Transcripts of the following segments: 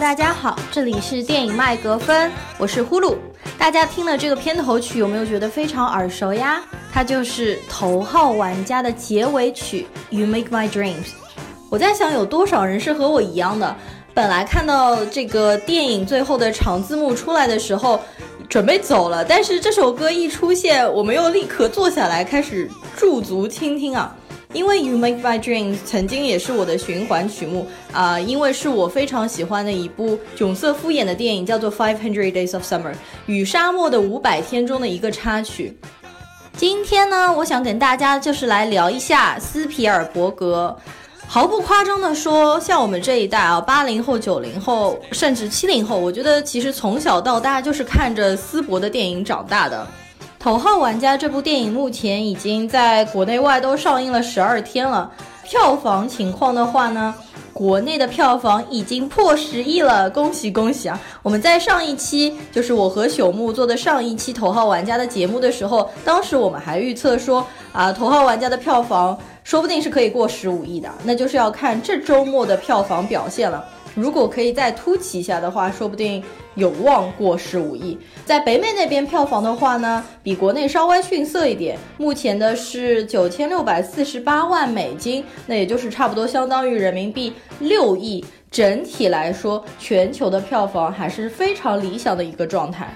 大家好，这里是电影麦格芬，我是呼噜。大家听了这个片头曲，有没有觉得非常耳熟呀？它就是《头号玩家》的结尾曲《You Make My Dreams》。我在想，有多少人是和我一样的？本来看到这个电影最后的长字幕出来的时候，准备走了，但是这首歌一出现，我们又立刻坐下来开始驻足倾听啊！因为《You Make My Dreams》曾经也是我的循环曲目啊，因为是我非常喜欢的一部囧瑟夫演的电影，叫做《Five Hundred Days of Summer》与沙漠的五百天中的一个插曲。今天呢，我想跟大家就是来聊一下斯皮尔伯格。毫不夸张的说，像我们这一代啊，八零后、九零后，甚至七零后，我觉得其实从小到大就是看着斯伯的电影长大的。《头号玩家》这部电影目前已经在国内外都上映了十二天了，票房情况的话呢，国内的票房已经破十亿了，恭喜恭喜啊！我们在上一期，就是我和朽木做的上一期《头号玩家》的节目的时候，当时我们还预测说啊，《头号玩家》的票房说不定是可以过十五亿的，那就是要看这周末的票房表现了。如果可以再突起一下的话，说不定有望过十五亿。在北美那边票房的话呢，比国内稍微逊色一点，目前的是九千六百四十八万美金，那也就是差不多相当于人民币六亿。整体来说，全球的票房还是非常理想的一个状态。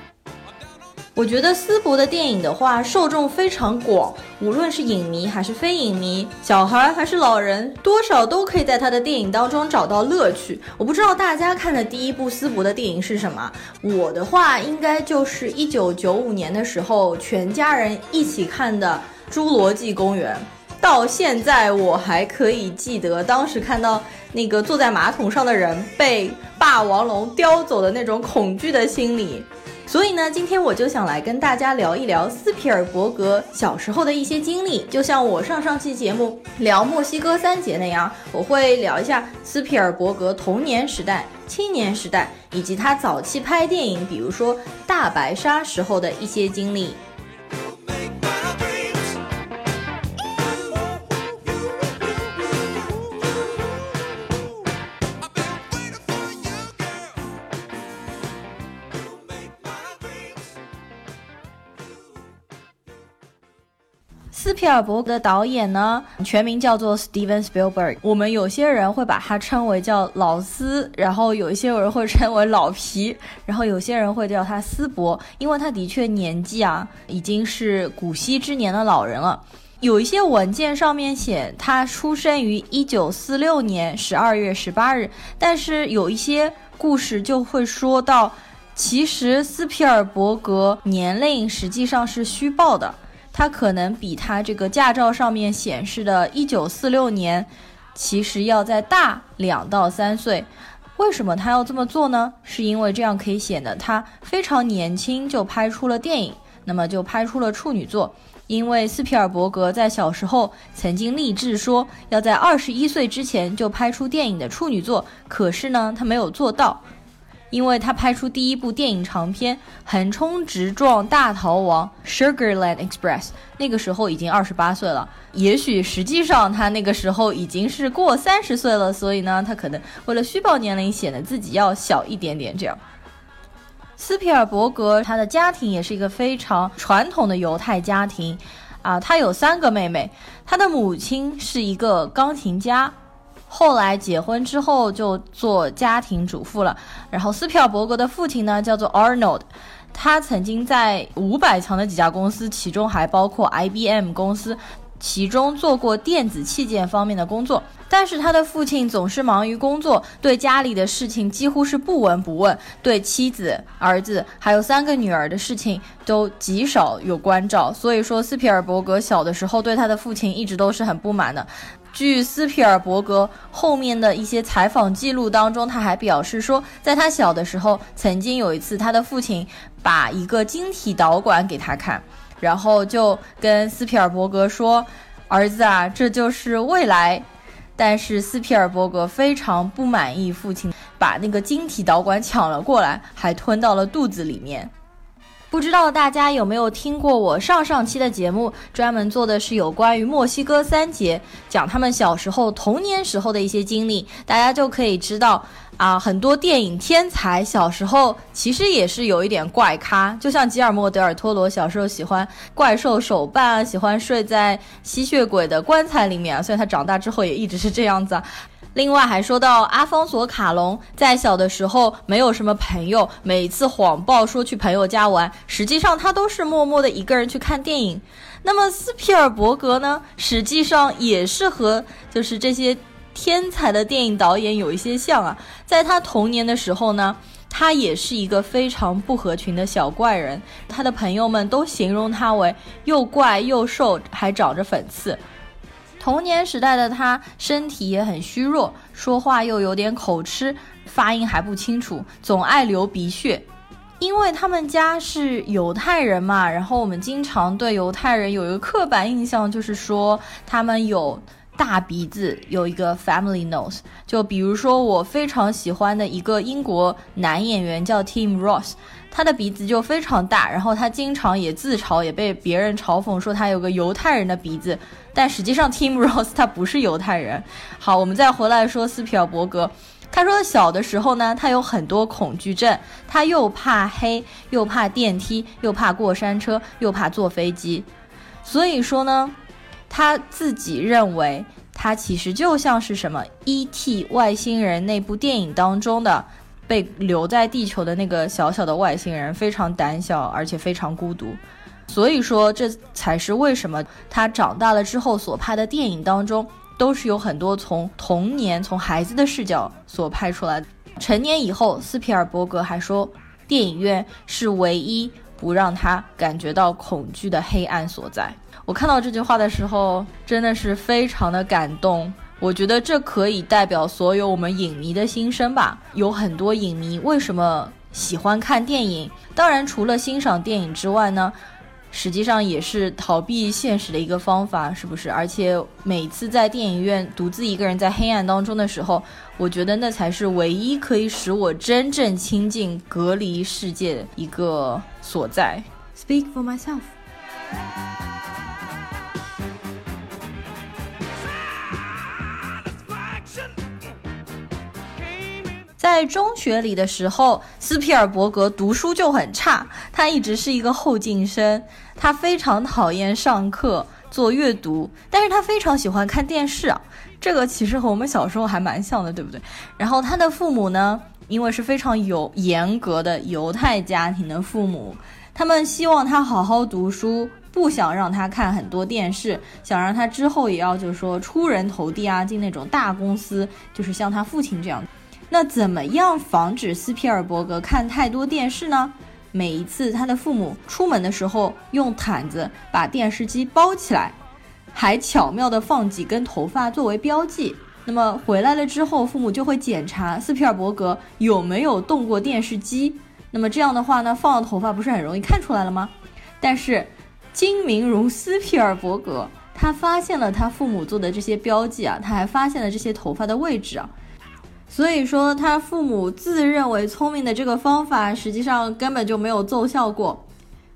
我觉得斯博的电影的话，受众非常广，无论是影迷还是非影迷，小孩还是老人，多少都可以在他的电影当中找到乐趣。我不知道大家看的第一部斯博的电影是什么，我的话应该就是一九九五年的时候全家人一起看的《侏罗纪公园》，到现在我还可以记得当时看到那个坐在马桶上的人被霸王龙叼走的那种恐惧的心理。所以呢，今天我就想来跟大家聊一聊斯皮尔伯格小时候的一些经历，就像我上上期节目聊墨西哥三杰那样，我会聊一下斯皮尔伯格童年时代、青年时代，以及他早期拍电影，比如说大白鲨时候的一些经历。斯皮尔伯格的导演呢，全名叫做 Steven Spielberg。我们有些人会把他称为叫老斯，然后有一些人会称为老皮，然后有些人会叫他斯伯，因为他的确年纪啊已经是古稀之年的老人了。有一些文件上面写他出生于一九四六年十二月十八日，但是有一些故事就会说到，其实斯皮尔伯格年龄实际上是虚报的。他可能比他这个驾照上面显示的1946年，其实要再大两到三岁。为什么他要这么做呢？是因为这样可以显得他非常年轻就拍出了电影，那么就拍出了处女作。因为斯皮尔伯格在小时候曾经立志说要在二十一岁之前就拍出电影的处女作，可是呢，他没有做到。因为他拍出第一部电影长片《横冲直撞大逃亡》（Sugarland Express），那个时候已经二十八岁了。也许实际上他那个时候已经是过三十岁了，所以呢，他可能为了虚报年龄，显得自己要小一点点。这样，斯皮尔伯格他的家庭也是一个非常传统的犹太家庭，啊，他有三个妹妹，他的母亲是一个钢琴家。后来结婚之后就做家庭主妇了。然后斯皮尔伯格的父亲呢叫做 Arnold，他曾经在五百强的几家公司，其中还包括 IBM 公司，其中做过电子器件方面的工作。但是他的父亲总是忙于工作，对家里的事情几乎是不闻不问，对妻子、儿子还有三个女儿的事情都极少有关照。所以说，斯皮尔伯格小的时候对他的父亲一直都是很不满的。据斯皮尔伯格后面的一些采访记录当中，他还表示说，在他小的时候，曾经有一次，他的父亲把一个晶体导管给他看，然后就跟斯皮尔伯格说：“儿子啊，这就是未来。”但是斯皮尔伯格非常不满意父亲把那个晶体导管抢了过来，还吞到了肚子里面。不知道大家有没有听过我上上期的节目，专门做的是有关于墨西哥三杰，讲他们小时候童年时候的一些经历，大家就可以知道，啊，很多电影天才小时候其实也是有一点怪咖，就像吉尔莫·德尔·托罗小时候喜欢怪兽手办啊，喜欢睡在吸血鬼的棺材里面啊，所以他长大之后也一直是这样子啊。另外还说到阿方索·卡隆在小的时候没有什么朋友，每次谎报说去朋友家玩，实际上他都是默默的一个人去看电影。那么斯皮尔伯格呢，实际上也是和就是这些。天才的电影导演有一些像啊，在他童年的时候呢，他也是一个非常不合群的小怪人，他的朋友们都形容他为又怪又瘦，还长着粉刺。童年时代的他身体也很虚弱，说话又有点口吃，发音还不清楚，总爱流鼻血。因为他们家是犹太人嘛，然后我们经常对犹太人有一个刻板印象，就是说他们有。大鼻子有一个 family nose，就比如说我非常喜欢的一个英国男演员叫 Tim Ross，他的鼻子就非常大，然后他经常也自嘲，也被别人嘲讽说他有个犹太人的鼻子，但实际上 Tim Ross 他不是犹太人。好，我们再回来说斯皮尔伯格，他说小的时候呢，他有很多恐惧症，他又怕黑，又怕电梯，又怕过山车，又怕坐飞机，所以说呢。他自己认为，他其实就像是什么《E.T. 外星人》那部电影当中的被留在地球的那个小小的外星人，非常胆小，而且非常孤独。所以说，这才是为什么他长大了之后所拍的电影当中，都是有很多从童年、从孩子的视角所拍出来的。成年以后，斯皮尔伯格还说，电影院是唯一不让他感觉到恐惧的黑暗所在。我看到这句话的时候，真的是非常的感动。我觉得这可以代表所有我们影迷的心声吧。有很多影迷为什么喜欢看电影？当然，除了欣赏电影之外呢，实际上也是逃避现实的一个方法，是不是？而且每次在电影院独自一个人在黑暗当中的时候，我觉得那才是唯一可以使我真正亲近、隔离世界的一个所在。Speak for myself。在中学里的时候，斯皮尔伯格读书就很差，他一直是一个后进生，他非常讨厌上课做阅读，但是他非常喜欢看电视啊，这个其实和我们小时候还蛮像的，对不对？然后他的父母呢，因为是非常有严格的犹太家庭的父母，他们希望他好好读书，不想让他看很多电视，想让他之后也要就是说出人头地啊，进那种大公司，就是像他父亲这样。那怎么样防止斯皮尔伯格看太多电视呢？每一次他的父母出门的时候，用毯子把电视机包起来，还巧妙地放几根头发作为标记。那么回来了之后，父母就会检查斯皮尔伯格有没有动过电视机。那么这样的话呢，放了头发不是很容易看出来了吗？但是精明如斯皮尔伯格，他发现了他父母做的这些标记啊，他还发现了这些头发的位置啊。所以说，他父母自认为聪明的这个方法，实际上根本就没有奏效过。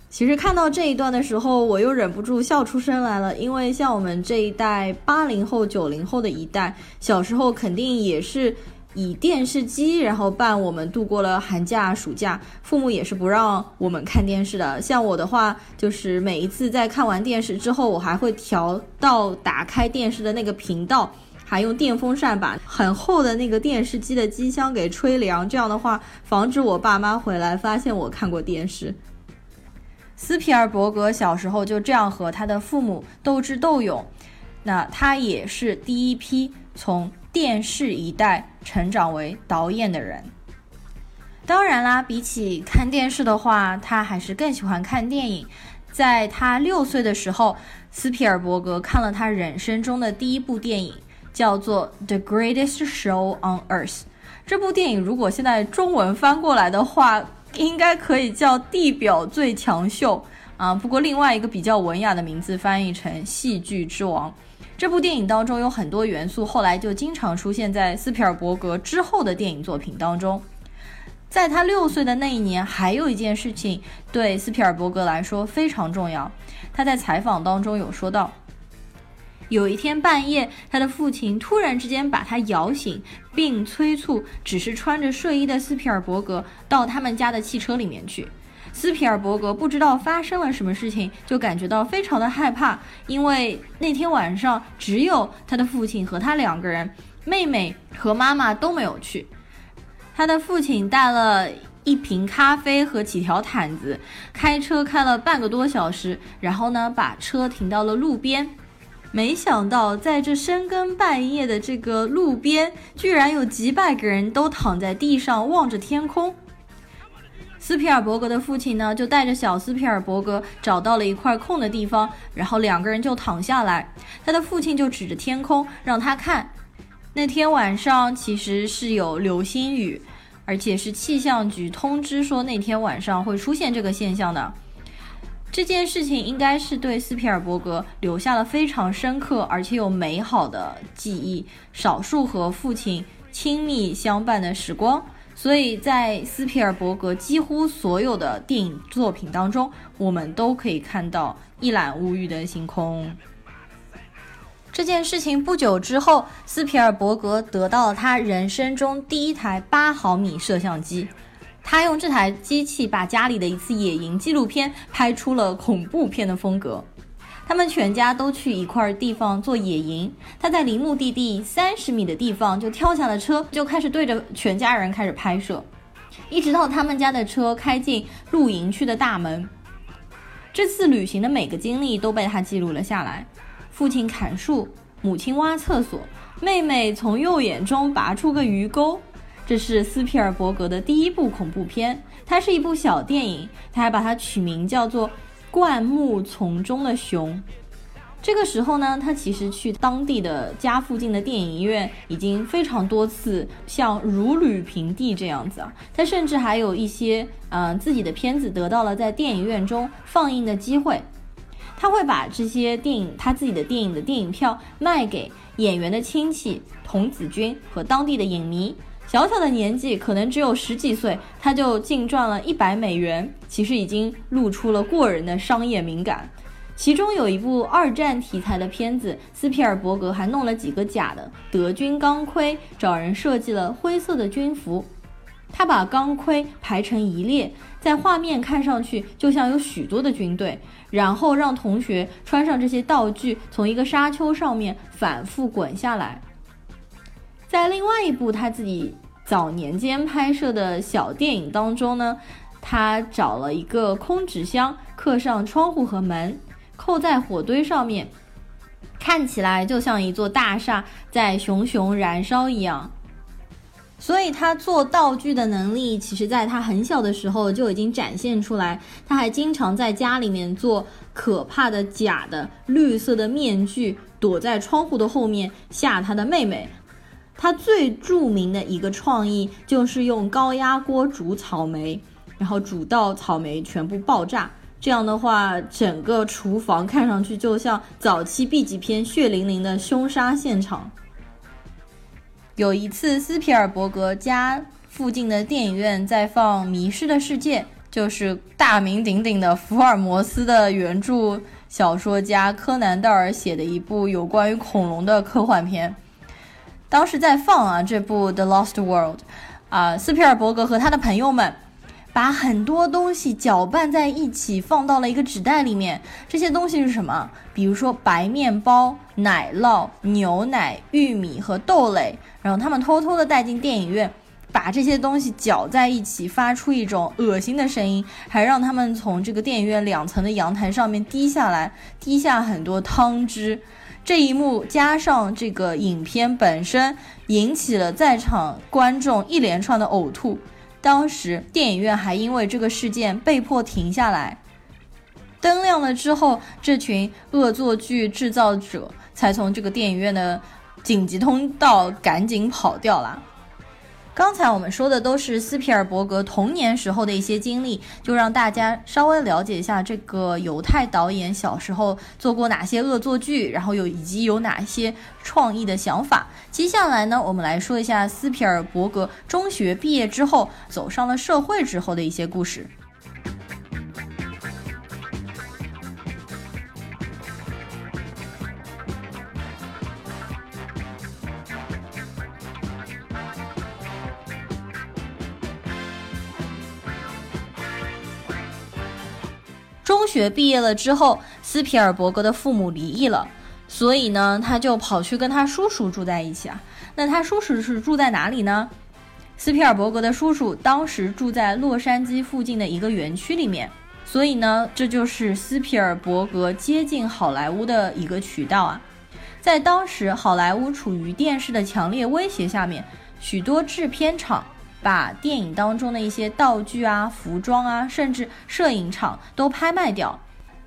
其实看到这一段的时候，我又忍不住笑出声来了。因为像我们这一代八零后、九零后的一代，小时候肯定也是以电视机然后伴我们度过了寒假、暑假。父母也是不让我们看电视的。像我的话，就是每一次在看完电视之后，我还会调到打开电视的那个频道。还用电风扇把很厚的那个电视机的机箱给吹凉，这样的话防止我爸妈回来发现我看过电视。斯皮尔伯格小时候就这样和他的父母斗智斗勇，那他也是第一批从电视一代成长为导演的人。当然啦，比起看电视的话，他还是更喜欢看电影。在他六岁的时候，斯皮尔伯格看了他人生中的第一部电影。叫做《The Greatest Show on Earth》这部电影，如果现在中文翻过来的话，应该可以叫《地表最强秀》啊。不过另外一个比较文雅的名字翻译成《戏剧之王》。这部电影当中有很多元素，后来就经常出现在斯皮尔伯格之后的电影作品当中。在他六岁的那一年，还有一件事情对斯皮尔伯格来说非常重要。他在采访当中有说到。有一天半夜，他的父亲突然之间把他摇醒，并催促只是穿着睡衣的斯皮尔伯格到他们家的汽车里面去。斯皮尔伯格不知道发生了什么事情，就感觉到非常的害怕，因为那天晚上只有他的父亲和他两个人，妹妹和妈妈都没有去。他的父亲带了一瓶咖啡和几条毯子，开车开了半个多小时，然后呢把车停到了路边。没想到在这深更半夜的这个路边，居然有几百个人都躺在地上望着天空。斯皮尔伯格的父亲呢，就带着小斯皮尔伯格找到了一块空的地方，然后两个人就躺下来。他的父亲就指着天空让他看，那天晚上其实是有流星雨，而且是气象局通知说那天晚上会出现这个现象的。这件事情应该是对斯皮尔伯格留下了非常深刻而且有美好的记忆，少数和父亲亲密相伴的时光。所以在斯皮尔伯格几乎所有的电影作品当中，我们都可以看到一览无余的星空。这件事情不久之后，斯皮尔伯格得到了他人生中第一台八毫米摄像机，他用这台机器把家里的一次野营纪录片拍出了恐怖片的风格。他们全家都去一块地方做野营，他在离目的地三十米的地方就跳下了车，就开始对着全家人开始拍摄，一直到他们家的车开进露营区的大门。这次旅行的每个经历都被他记录了下来：父亲砍树，母亲挖厕所，妹妹从右眼中拔出个鱼钩。这是斯皮尔伯格的第一部恐怖片，它是一部小电影，他还把它取名叫做。灌木丛中的熊。这个时候呢，他其实去当地的家附近的电影院已经非常多次，像如履平地这样子啊。他甚至还有一些嗯自己的片子得到了在电影院中放映的机会。他会把这些电影他自己的电影的电影票卖给演员的亲戚、童子军和当地的影迷。小小的年纪，可能只有十几岁，他就净赚了一百美元，其实已经露出了过人的商业敏感。其中有一部二战题材的片子，斯皮尔伯格还弄了几个假的德军钢盔，找人设计了灰色的军服。他把钢盔排成一列，在画面看上去就像有许多的军队，然后让同学穿上这些道具，从一个沙丘上面反复滚下来。在另外一部他自己早年间拍摄的小电影当中呢，他找了一个空纸箱，刻上窗户和门，扣在火堆上面，看起来就像一座大厦在熊熊燃烧一样。所以他做道具的能力，其实在他很小的时候就已经展现出来。他还经常在家里面做可怕的假的绿色的面具，躲在窗户的后面吓他的妹妹。他最著名的一个创意就是用高压锅煮草莓，然后煮到草莓全部爆炸。这样的话，整个厨房看上去就像早期 B 级片血淋淋的凶杀现场。有一次，斯皮尔伯格家附近的电影院在放《迷失的世界》，就是大名鼎鼎的福尔摩斯的原著小说家柯南道尔写的一部有关于恐龙的科幻片。当时在放啊这部《The Lost World》，啊，斯皮尔伯格和他的朋友们把很多东西搅拌在一起，放到了一个纸袋里面。这些东西是什么？比如说白面包、奶酪、牛奶、玉米和豆类。然后他们偷偷的带进电影院，把这些东西搅在一起，发出一种恶心的声音，还让他们从这个电影院两层的阳台上面滴下来，滴下很多汤汁。这一幕加上这个影片本身，引起了在场观众一连串的呕吐。当时电影院还因为这个事件被迫停下来。灯亮了之后，这群恶作剧制造者才从这个电影院的紧急通道赶紧跑掉了。刚才我们说的都是斯皮尔伯格童年时候的一些经历，就让大家稍微了解一下这个犹太导演小时候做过哪些恶作剧，然后有以及有哪些创意的想法。接下来呢，我们来说一下斯皮尔伯格中学毕业之后走上了社会之后的一些故事。学毕业了之后，斯皮尔伯格的父母离异了，所以呢，他就跑去跟他叔叔住在一起啊。那他叔叔是住在哪里呢？斯皮尔伯格的叔叔当时住在洛杉矶附近的一个园区里面，所以呢，这就是斯皮尔伯格接近好莱坞的一个渠道啊。在当时，好莱坞处于电视的强烈威胁下面，许多制片厂把电影当中的一些道具啊、服装啊，甚至摄影场都拍卖掉。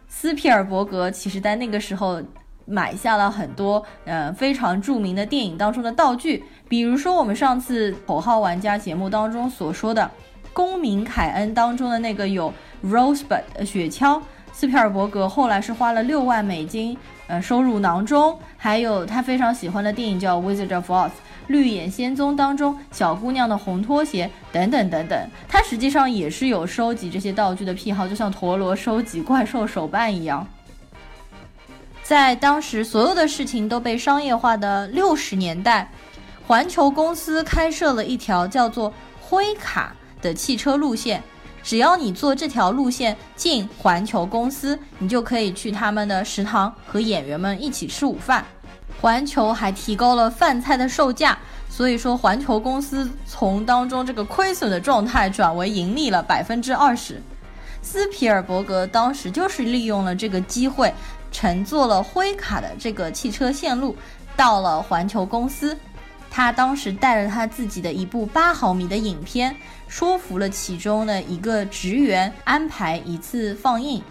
斯皮尔伯格其实在那个时候。买下了很多呃非常著名的电影当中的道具，比如说我们上次口号玩家节目当中所说的《公民凯恩》当中的那个有 Rosebud 雪橇，斯皮尔伯格后来是花了六万美金呃收入囊中，还有他非常喜欢的电影叫《Wizard of Oz》绿野仙踪当中小姑娘的红拖鞋等等等等，他实际上也是有收集这些道具的癖好，就像陀螺收集怪兽手办一样。在当时，所有的事情都被商业化的六十年代，环球公司开设了一条叫做灰卡的汽车路线。只要你坐这条路线进环球公司，你就可以去他们的食堂和演员们一起吃午饭。环球还提高了饭菜的售价，所以说环球公司从当中这个亏损的状态转为盈利了百分之二十。斯皮尔伯格当时就是利用了这个机会。乘坐了灰卡的这个汽车线路，到了环球公司。他当时带着他自己的一部八毫米的影片，说服了其中的一个职员安排一次放映。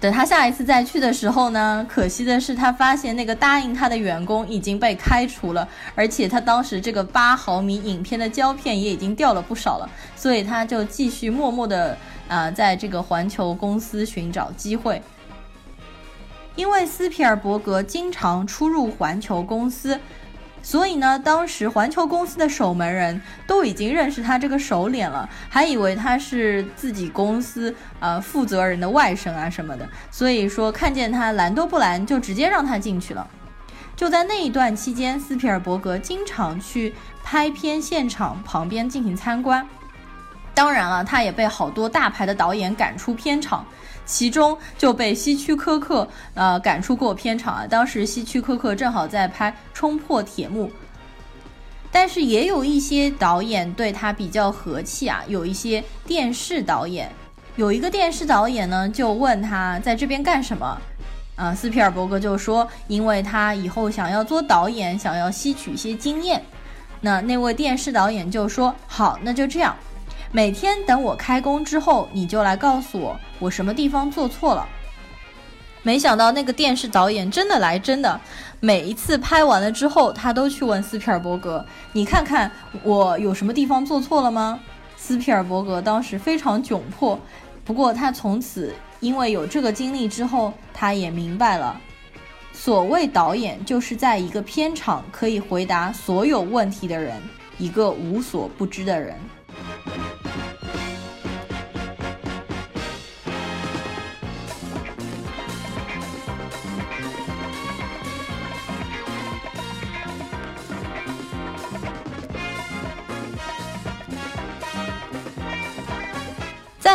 等他下一次再去的时候呢，可惜的是他发现那个答应他的员工已经被开除了，而且他当时这个八毫米影片的胶片也已经掉了不少了，所以他就继续默默的啊，在这个环球公司寻找机会。因为斯皮尔伯格经常出入环球公司，所以呢，当时环球公司的守门人都已经认识他这个首脸了，还以为他是自己公司呃负责人的外甥啊什么的，所以说看见他拦都不拦，就直接让他进去了。就在那一段期间，斯皮尔伯格经常去拍片现场旁边进行参观，当然了，他也被好多大牌的导演赶出片场。其中就被希区柯克呃赶出过片场啊。当时希区柯克正好在拍《冲破铁幕》，但是也有一些导演对他比较和气啊。有一些电视导演，有一个电视导演呢就问他在这边干什么？啊，斯皮尔伯格就说，因为他以后想要做导演，想要吸取一些经验。那那位电视导演就说，好，那就这样。每天等我开工之后，你就来告诉我我什么地方做错了。没想到那个电视导演真的来真的，每一次拍完了之后，他都去问斯皮尔伯格：“你看看我有什么地方做错了吗？”斯皮尔伯格当时非常窘迫，不过他从此因为有这个经历之后，他也明白了，所谓导演就是在一个片场可以回答所有问题的人，一个无所不知的人。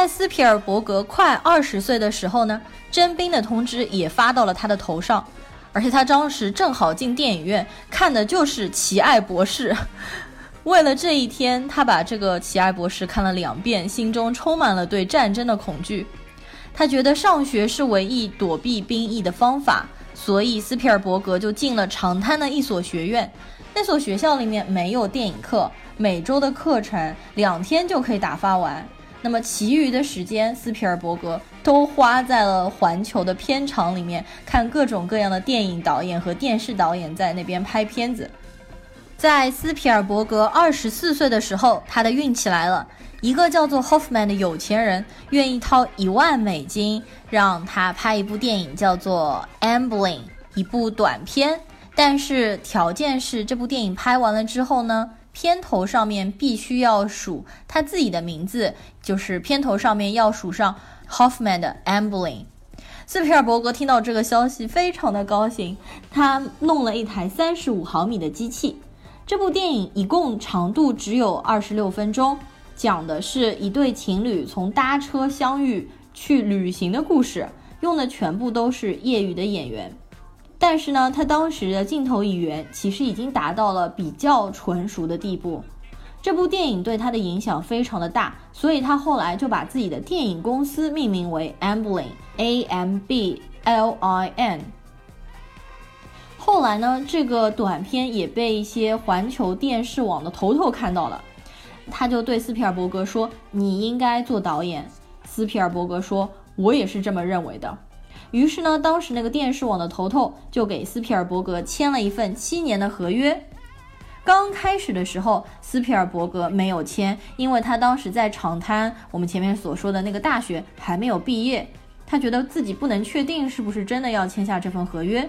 斯皮尔伯格快二十岁的时候呢，征兵的通知也发到了他的头上，而且他当时正好进电影院看的就是《奇爱博士》。为了这一天，他把这个《奇爱博士》看了两遍，心中充满了对战争的恐惧。他觉得上学是唯一躲避兵役的方法，所以斯皮尔伯格就进了长滩的一所学院。那所学校里面没有电影课，每周的课程两天就可以打发完。那么，其余的时间，斯皮尔伯格都花在了环球的片场里面，看各种各样的电影导演和电视导演在那边拍片子。在斯皮尔伯格二十四岁的时候，他的运气来了，一个叫做 Hoffman 的有钱人愿意掏一万美金让他拍一部电影，叫做《Ambling》，一部短片。但是条件是，这部电影拍完了之后呢？片头上面必须要数他自己的名字，就是片头上面要数上 Hoffman 的 Ambling。斯皮尔伯格听到这个消息，非常的高兴，他弄了一台三十五毫米的机器。这部电影一共长度只有二十六分钟，讲的是一对情侣从搭车相遇去旅行的故事，用的全部都是业余的演员。但是呢，他当时的镜头语言其实已经达到了比较纯熟的地步。这部电影对他的影响非常的大，所以他后来就把自己的电影公司命名为 Amblin，A M B L I N。后来呢，这个短片也被一些环球电视网的头头看到了，他就对斯皮尔伯格说：“你应该做导演。”斯皮尔伯格说：“我也是这么认为的。”于是呢，当时那个电视网的头头就给斯皮尔伯格签了一份七年的合约。刚开始的时候，斯皮尔伯格没有签，因为他当时在长滩，我们前面所说的那个大学还没有毕业，他觉得自己不能确定是不是真的要签下这份合约。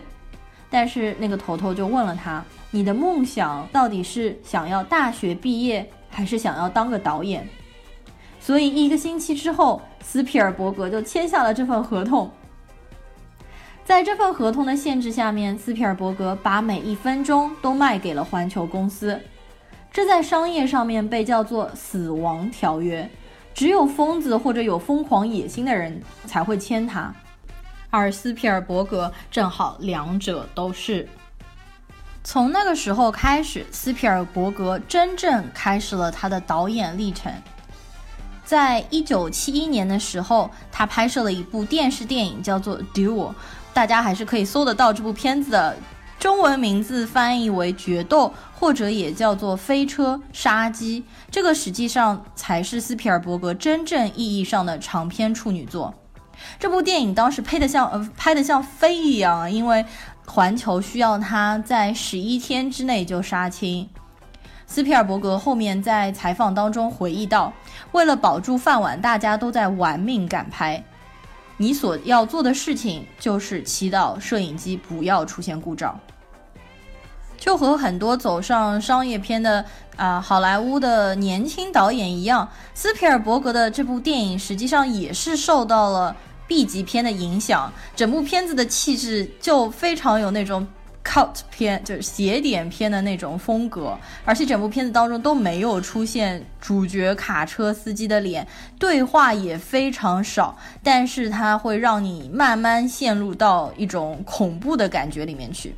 但是那个头头就问了他：“你的梦想到底是想要大学毕业，还是想要当个导演？”所以一个星期之后，斯皮尔伯格就签下了这份合同。在这份合同的限制下面，斯皮尔伯格把每一分钟都卖给了环球公司，这在商业上面被叫做“死亡条约”，只有疯子或者有疯狂野心的人才会签它。而斯皮尔伯格正好两者都是。从那个时候开始，斯皮尔伯格真正开始了他的导演历程。在一九七一年的时候，他拍摄了一部电视电影，叫做《Duel》，大家还是可以搜得到这部片子的中文名字，翻译为《决斗》，或者也叫做《飞车杀机》。这个实际上才是斯皮尔伯格真正意义上的长篇处女作。这部电影当时拍的像呃拍的像飞一样，因为环球需要他在十一天之内就杀青。斯皮尔伯格后面在采访当中回忆到，为了保住饭碗，大家都在玩命赶拍。你所要做的事情就是祈祷摄影机不要出现故障。就和很多走上商业片的啊好莱坞的年轻导演一样，斯皮尔伯格的这部电影实际上也是受到了。B 级片的影响，整部片子的气质就非常有那种 Cut 片，就是邪典片的那种风格，而且整部片子当中都没有出现主角卡车司机的脸，对话也非常少，但是它会让你慢慢陷入到一种恐怖的感觉里面去。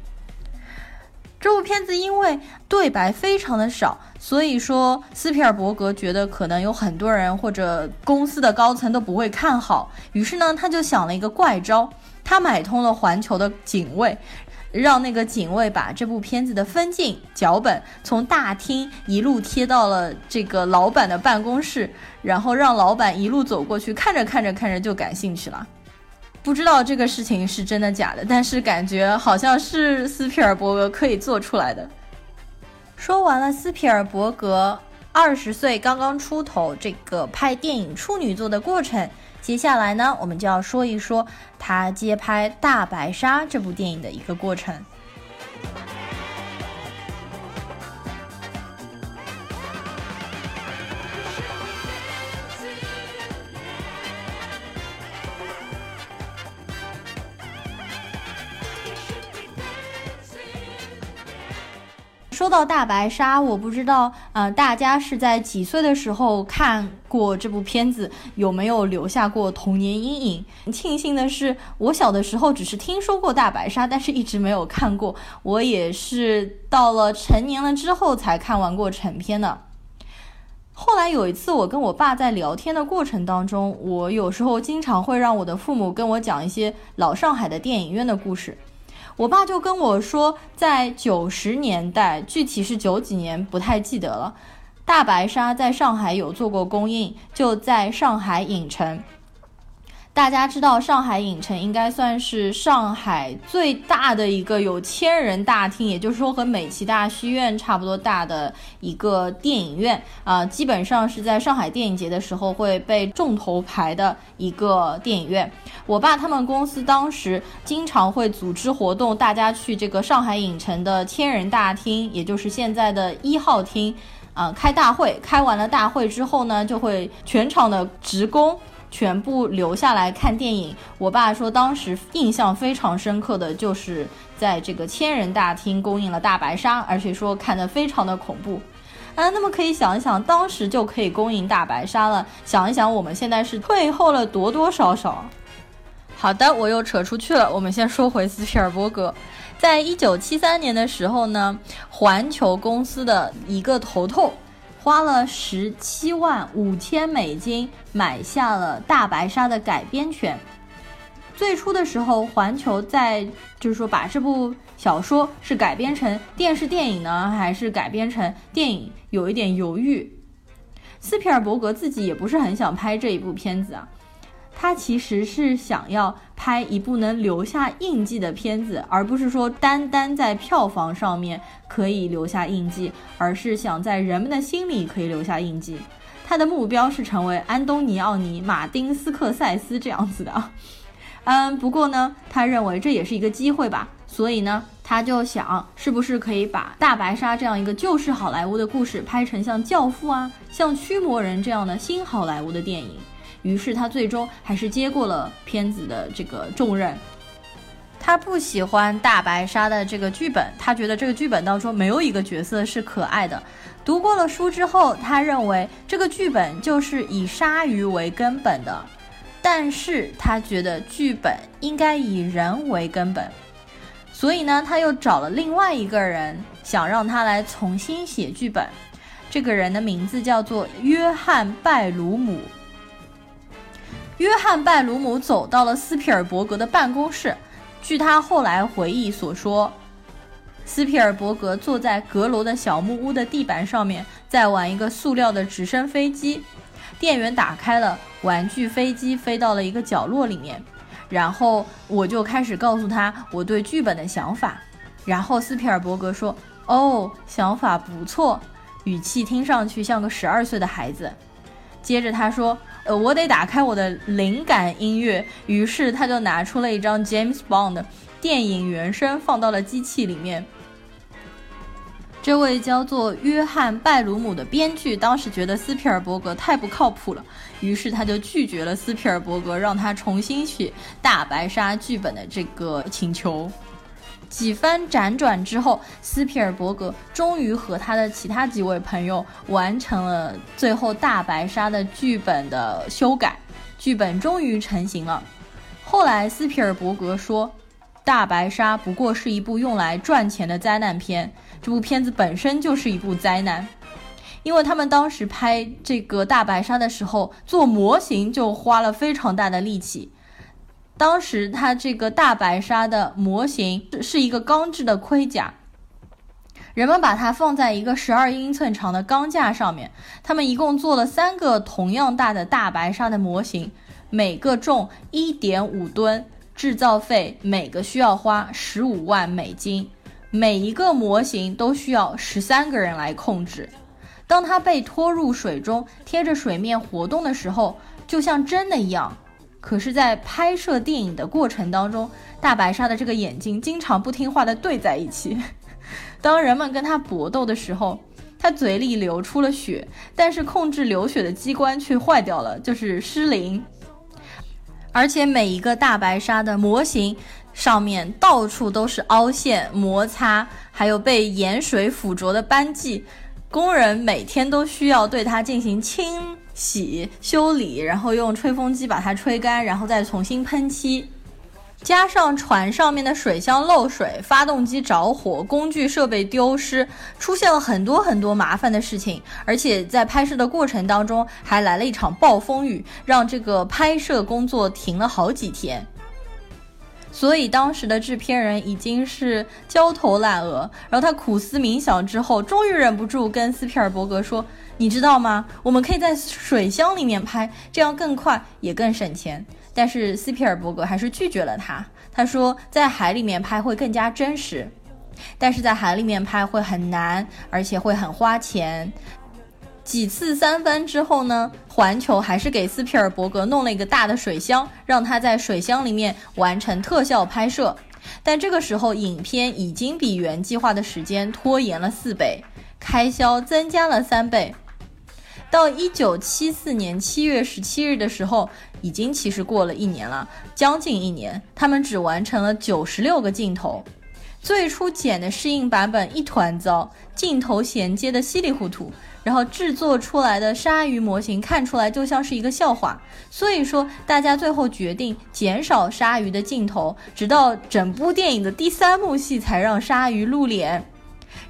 这部片子因为对白非常的少，所以说斯皮尔伯格觉得可能有很多人或者公司的高层都不会看好，于是呢他就想了一个怪招，他买通了环球的警卫，让那个警卫把这部片子的分镜脚本从大厅一路贴到了这个老板的办公室，然后让老板一路走过去，看着看着看着就感兴趣了。不知道这个事情是真的假的，但是感觉好像是斯皮尔伯格可以做出来的。说完了斯皮尔伯格二十岁刚刚出头这个拍电影处女作的过程，接下来呢，我们就要说一说他接拍《大白鲨》这部电影的一个过程。说到大白鲨，我不知道，呃，大家是在几岁的时候看过这部片子，有没有留下过童年阴影？庆幸的是，我小的时候只是听说过大白鲨，但是一直没有看过。我也是到了成年了之后才看完过成片的。后来有一次，我跟我爸在聊天的过程当中，我有时候经常会让我的父母跟我讲一些老上海的电影院的故事。我爸就跟我说，在九十年代，具体是九几年，不太记得了。大白鲨在上海有做过公映，就在上海影城。大家知道上海影城应该算是上海最大的一个有千人大厅，也就是说和美琪大戏院差不多大的一个电影院啊，基本上是在上海电影节的时候会被重头排的一个电影院。我爸他们公司当时经常会组织活动，大家去这个上海影城的千人大厅，也就是现在的一号厅，啊，开大会。开完了大会之后呢，就会全场的职工。全部留下来看电影。我爸说，当时印象非常深刻的就是在这个千人大厅公映了《大白鲨》，而且说看得非常的恐怖。啊，那么可以想一想，当时就可以公映大白鲨了。想一想，我们现在是退后了多多少少？好的，我又扯出去了。我们先说回斯皮尔伯格，在一九七三年的时候呢，环球公司的一个头头花了十七万五千美金买下了大白鲨的改编权。最初的时候，环球在就是说把这部小说是改编成电视电影呢，还是改编成电影，有一点犹豫。斯皮尔伯格自己也不是很想拍这一部片子啊，他其实是想要拍一部能留下印记的片子，而不是说单单在票房上面可以留下印记，而是想在人们的心里可以留下印记。他的目标是成为安东尼奥尼、马丁斯克塞斯这样子的。嗯，不过呢，他认为这也是一个机会吧，所以呢，他就想是不是可以把大白鲨这样一个旧式好莱坞的故事拍成像《教父》啊、像《驱魔人》这样的新好莱坞的电影。于是他最终还是接过了片子的这个重任。他不喜欢大白鲨的这个剧本，他觉得这个剧本当中没有一个角色是可爱的。读过了书之后，他认为这个剧本就是以鲨鱼为根本的。但是他觉得剧本应该以人为根本，所以呢，他又找了另外一个人，想让他来重新写剧本。这个人的名字叫做约翰·拜鲁姆。约翰·拜鲁姆走到了斯皮尔伯格的办公室，据他后来回忆所说，斯皮尔伯格坐在阁楼的小木屋的地板上面，在玩一个塑料的直升飞机。电源打开了，玩具飞机飞到了一个角落里面，然后我就开始告诉他我对剧本的想法。然后斯皮尔伯格说：“哦，想法不错。”语气听上去像个十二岁的孩子。接着他说：“呃，我得打开我的灵感音乐。”于是他就拿出了一张 James Bond 电影原声，放到了机器里面。这位叫做约翰·拜鲁姆的编剧当时觉得斯皮尔伯格太不靠谱了，于是他就拒绝了斯皮尔伯格让他重新写大白鲨剧本的这个请求。几番辗转之后，斯皮尔伯格终于和他的其他几位朋友完成了最后大白鲨的剧本的修改，剧本终于成型了。后来斯皮尔伯格说，大白鲨不过是一部用来赚钱的灾难片。这部片子本身就是一部灾难，因为他们当时拍这个大白鲨的时候，做模型就花了非常大的力气。当时它这个大白鲨的模型是一个钢制的盔甲，人们把它放在一个十二英寸长的钢架上面，他们一共做了三个同样大的大白鲨的模型，每个重一点五吨，制造费每个需要花十五万美金。每一个模型都需要十三个人来控制。当它被拖入水中，贴着水面活动的时候，就像真的一样。可是，在拍摄电影的过程当中，大白鲨的这个眼睛经常不听话的对在一起。当人们跟它搏斗的时候，它嘴里流出了血，但是控制流血的机关却坏掉了，就是失灵。而且每一个大白鲨的模型。上面到处都是凹陷、摩擦，还有被盐水腐浊的斑迹。工人每天都需要对它进行清洗、修理，然后用吹风机把它吹干，然后再重新喷漆。加上船上面的水箱漏水、发动机着火、工具设备丢失，出现了很多很多麻烦的事情。而且在拍摄的过程当中，还来了一场暴风雨，让这个拍摄工作停了好几天。所以当时的制片人已经是焦头烂额，然后他苦思冥想之后，终于忍不住跟斯皮尔伯格说：“你知道吗？我们可以在水箱里面拍，这样更快也更省钱。”但是斯皮尔伯格还是拒绝了他。他说：“在海里面拍会更加真实，但是在海里面拍会很难，而且会很花钱。”几次三番之后呢，环球还是给斯皮尔伯格弄了一个大的水箱，让他在水箱里面完成特效拍摄。但这个时候，影片已经比原计划的时间拖延了四倍，开销增加了三倍。到一九七四年七月十七日的时候，已经其实过了一年了，将近一年，他们只完成了九十六个镜头。最初剪的适应版本一团糟，镜头衔接的稀里糊涂，然后制作出来的鲨鱼模型看出来就像是一个笑话。所以说，大家最后决定减少鲨鱼的镜头，直到整部电影的第三幕戏才让鲨鱼露脸。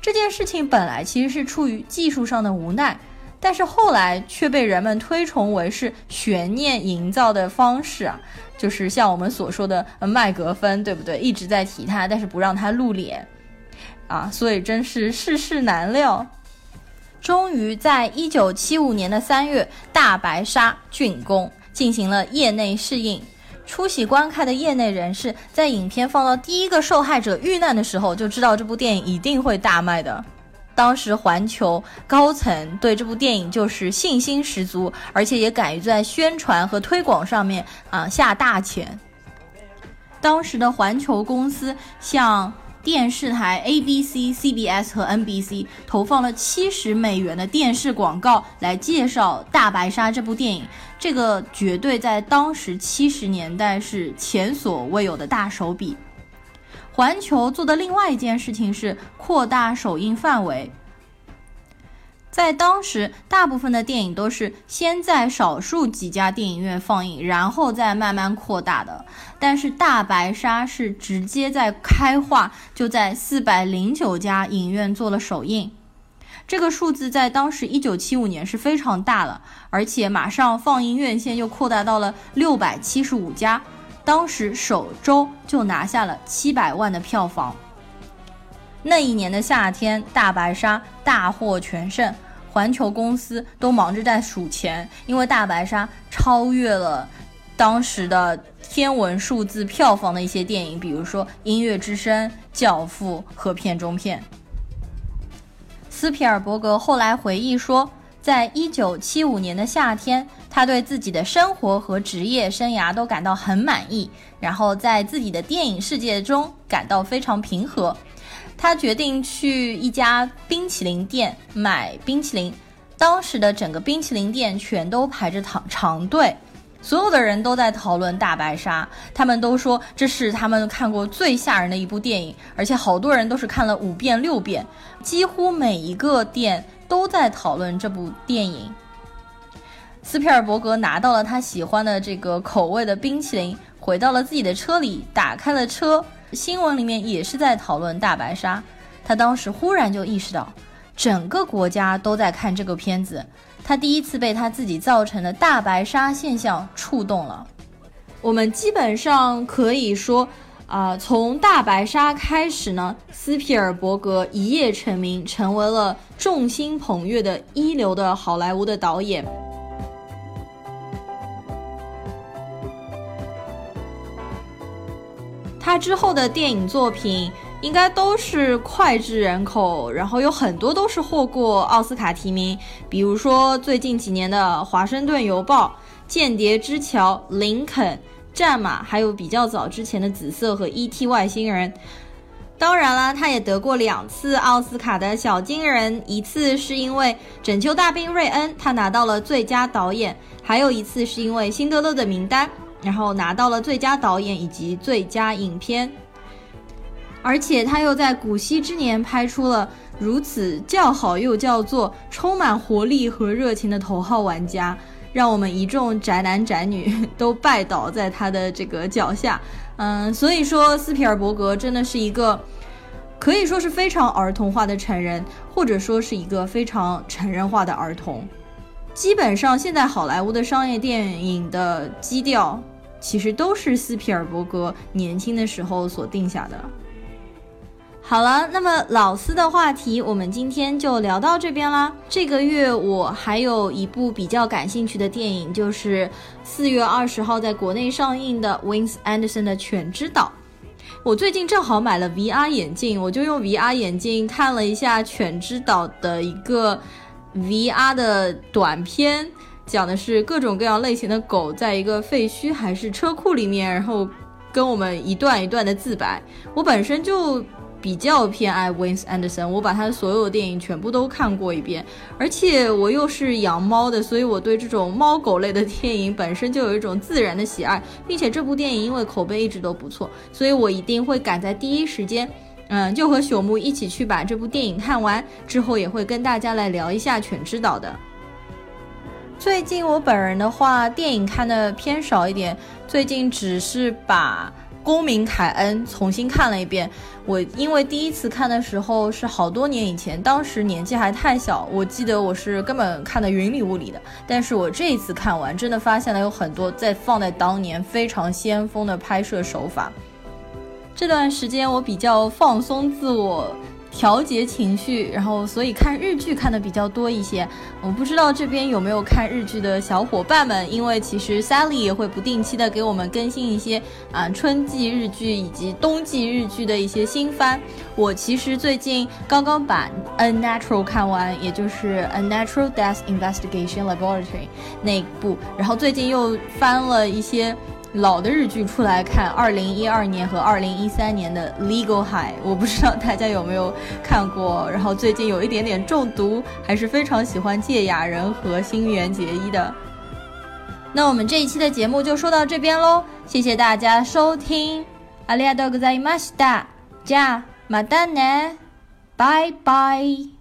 这件事情本来其实是出于技术上的无奈，但是后来却被人们推崇为是悬念营造的方式啊。就是像我们所说的麦格芬，对不对？一直在提他，但是不让他露脸，啊，所以真是世事难料。终于在一九七五年的三月，大白鲨竣工，进行了业内试映。出席观看的业内人士在影片放到第一个受害者遇难的时候，就知道这部电影一定会大卖的。当时环球高层对这部电影就是信心十足，而且也敢于在宣传和推广上面啊下大钱。当时的环球公司向电视台 ABC、CBS 和 NBC 投放了七十美元的电视广告来介绍《大白鲨》这部电影，这个绝对在当时七十年代是前所未有的大手笔。环球做的另外一件事情是扩大首映范围。在当时，大部分的电影都是先在少数几家电影院放映，然后再慢慢扩大的。但是《大白鲨》是直接在开画，就在四百零九家影院做了首映。这个数字在当时一九七五年是非常大的，而且马上放映院线又扩大到了六百七十五家。当时首周就拿下了七百万的票房。那一年的夏天，大白鲨大获全胜，环球公司都忙着在数钱，因为大白鲨超越了当时的天文数字票房的一些电影，比如说《音乐之声》《教父》和《片中片》。斯皮尔伯格后来回忆说。在一九七五年的夏天，他对自己的生活和职业生涯都感到很满意，然后在自己的电影世界中感到非常平和。他决定去一家冰淇淋店买冰淇淋，当时的整个冰淇淋店全都排着长长队，所有的人都在讨论《大白鲨》，他们都说这是他们看过最吓人的一部电影，而且好多人都是看了五遍六遍，几乎每一个店。都在讨论这部电影。斯皮尔伯格拿到了他喜欢的这个口味的冰淇淋，回到了自己的车里，打开了车。新闻里面也是在讨论大白鲨。他当时忽然就意识到，整个国家都在看这个片子。他第一次被他自己造成的大白鲨现象触动了。我们基本上可以说。啊，从大白鲨开始呢，斯皮尔伯格一夜成名，成为了众星捧月的一流的好莱坞的导演。他之后的电影作品应该都是脍炙人口，然后有很多都是获过奥斯卡提名，比如说最近几年的《华盛顿邮报》《间谍之桥》《林肯》。战马，还有比较早之前的紫色和 E.T. 外星人。当然了，他也得过两次奥斯卡的小金人，一次是因为《拯救大兵瑞恩》，他拿到了最佳导演；还有一次是因为《辛德勒的名单》，然后拿到了最佳导演以及最佳影片。而且他又在古稀之年拍出了如此叫好又叫座、充满活力和热情的《头号玩家》。让我们一众宅男宅女 都拜倒在他的这个脚下，嗯，所以说斯皮尔伯格真的是一个可以说是非常儿童化的成人，或者说是一个非常成人化的儿童。基本上现在好莱坞的商业电影的基调，其实都是斯皮尔伯格年轻的时候所定下的。好了，那么老斯的话题，我们今天就聊到这边啦。这个月我还有一部比较感兴趣的电影，就是四月二十号在国内上映的 Wings Anderson 的《犬之岛》。我最近正好买了 VR 眼镜，我就用 VR 眼镜看了一下《犬之岛》的一个 VR 的短片，讲的是各种各样类型的狗在一个废墟还是车库里面，然后跟我们一段一段的自白。我本身就。比较偏爱 Wins Anderson，我把他的所有电影全部都看过一遍，而且我又是养猫的，所以我对这种猫狗类的电影本身就有一种自然的喜爱，并且这部电影因为口碑一直都不错，所以我一定会赶在第一时间嗯，就和朽木一起去把这部电影看完，之后也会跟大家来聊一下《犬之岛》的。最近我本人的话，电影看的偏少一点，最近只是把。公民凯恩重新看了一遍，我因为第一次看的时候是好多年以前，当时年纪还太小，我记得我是根本看的云里雾里的。但是我这一次看完，真的发现了有很多在放在当年非常先锋的拍摄手法。这段时间我比较放松自我。调节情绪，然后所以看日剧看的比较多一些。我不知道这边有没有看日剧的小伙伴们，因为其实 Sally 也会不定期的给我们更新一些啊春季日剧以及冬季日剧的一些新番。我其实最近刚刚把《Unnatural》看完，也就是《Unnatural Death Investigation Laboratory》那部，然后最近又翻了一些。老的日剧出来看，二零一二年和二零一三年的《Legal High》，我不知道大家有没有看过。然后最近有一点点中毒，还是非常喜欢芥雅人和新垣结衣的。那我们这一期的节目就说到这边喽，谢谢大家收听，ありがとうございました。じゃあまたね，拜拜。